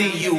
see you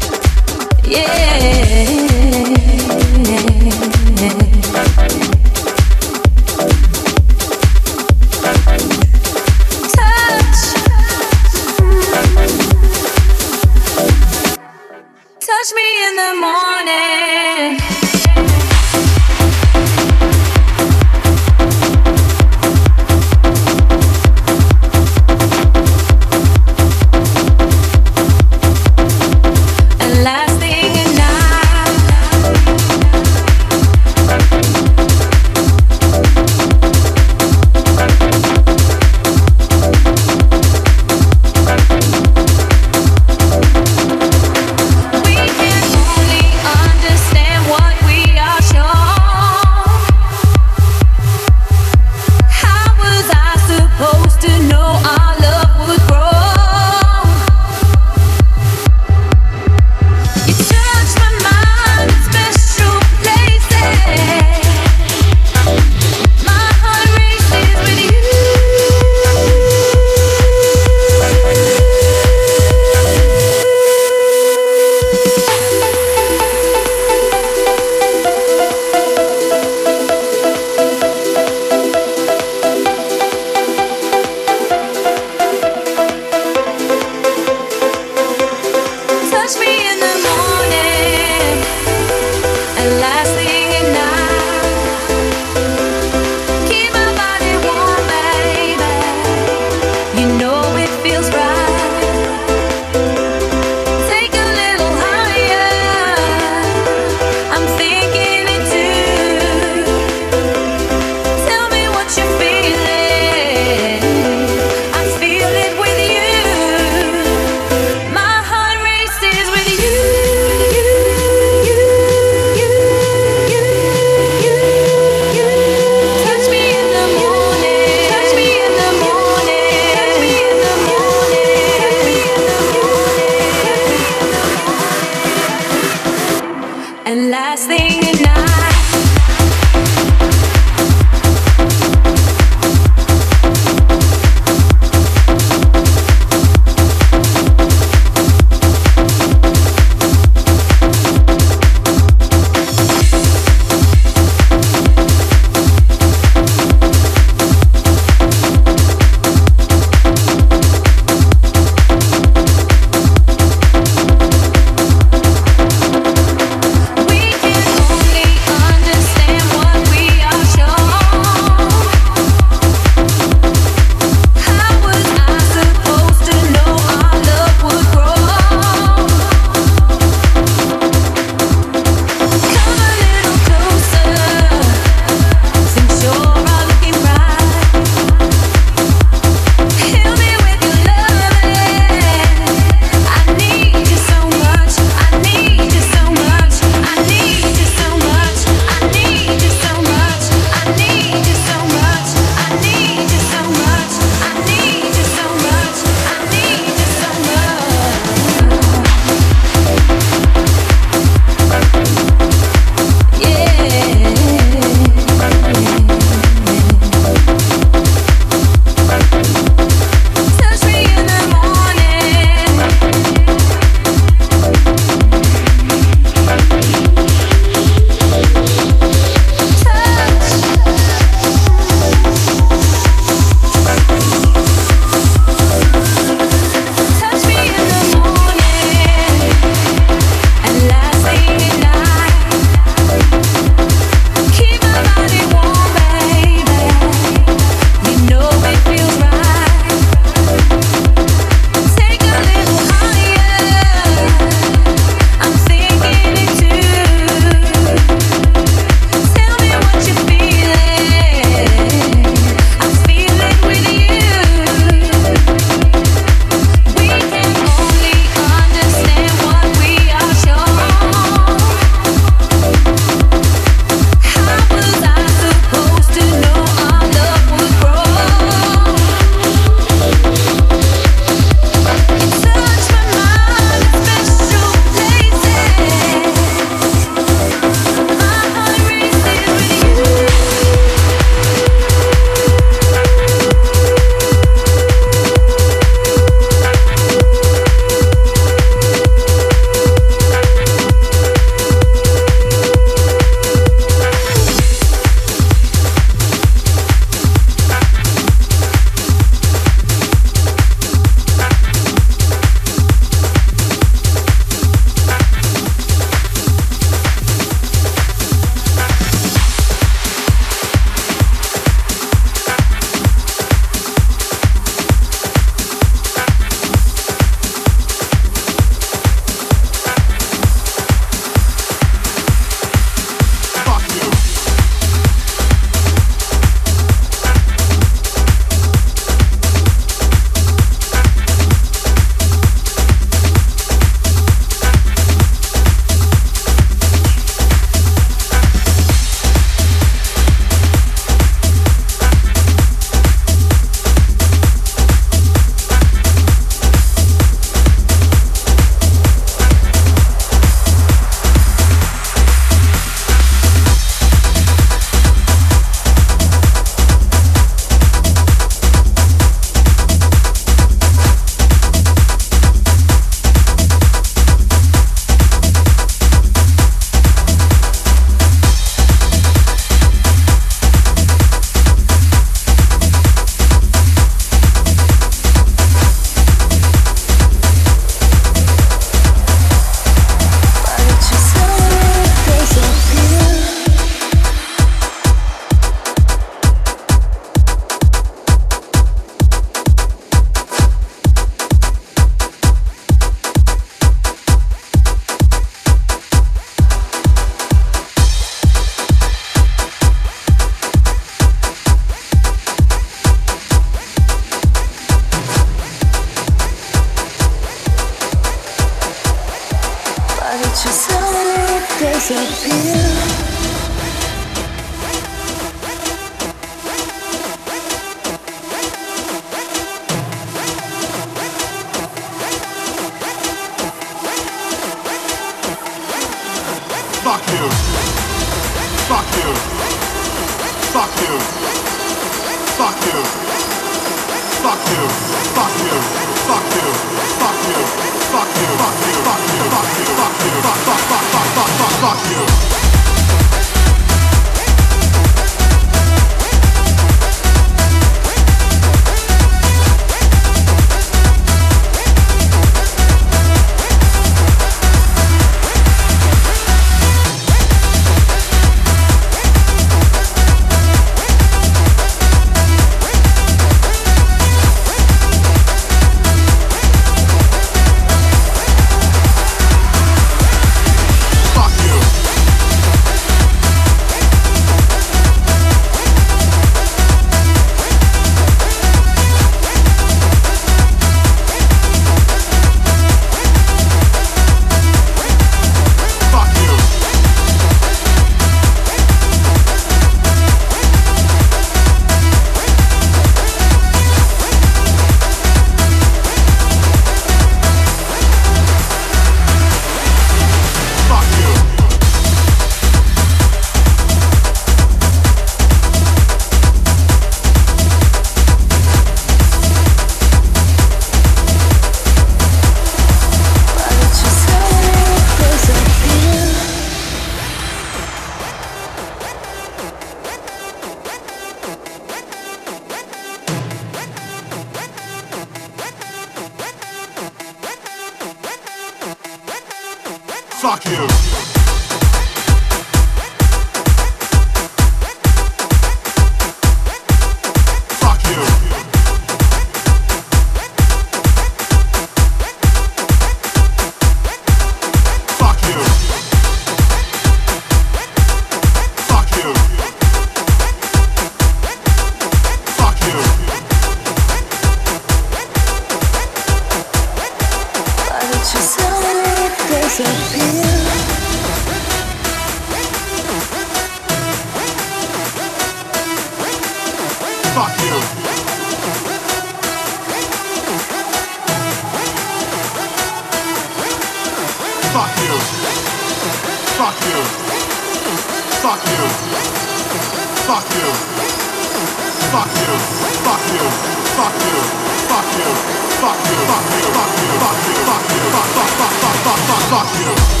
bang que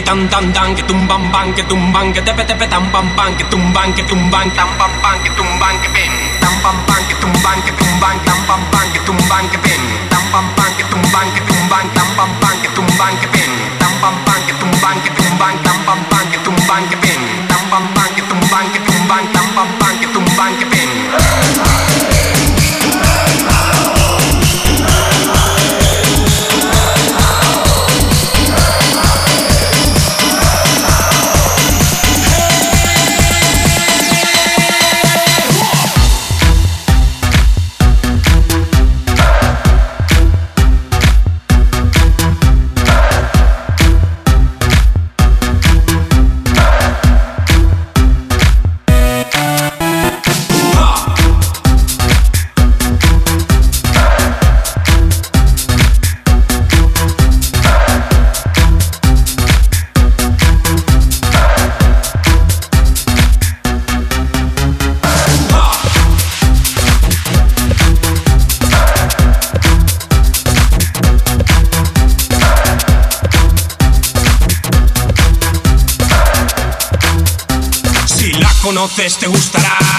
que tan tan tan que tumban ban que tumban que tepe tepe tan pan pan que tumban que tumban tan pan conoces te gustará.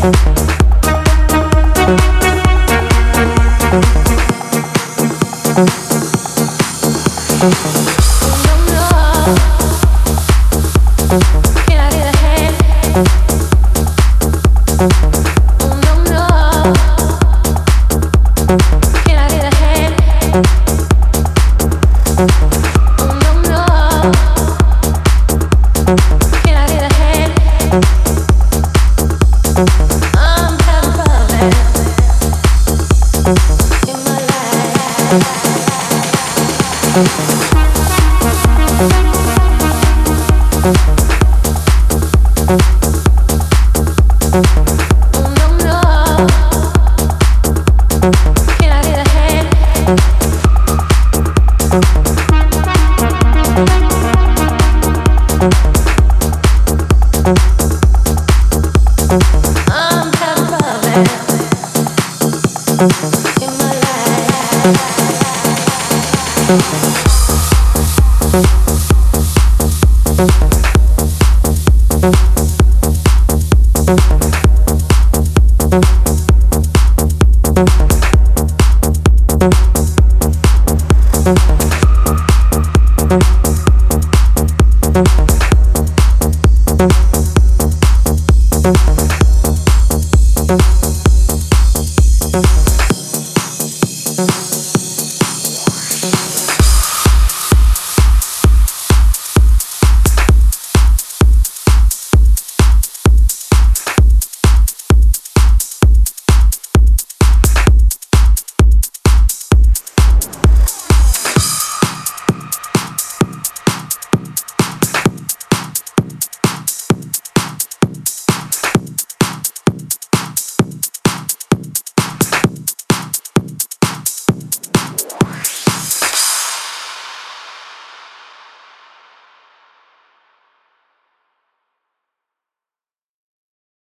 Thank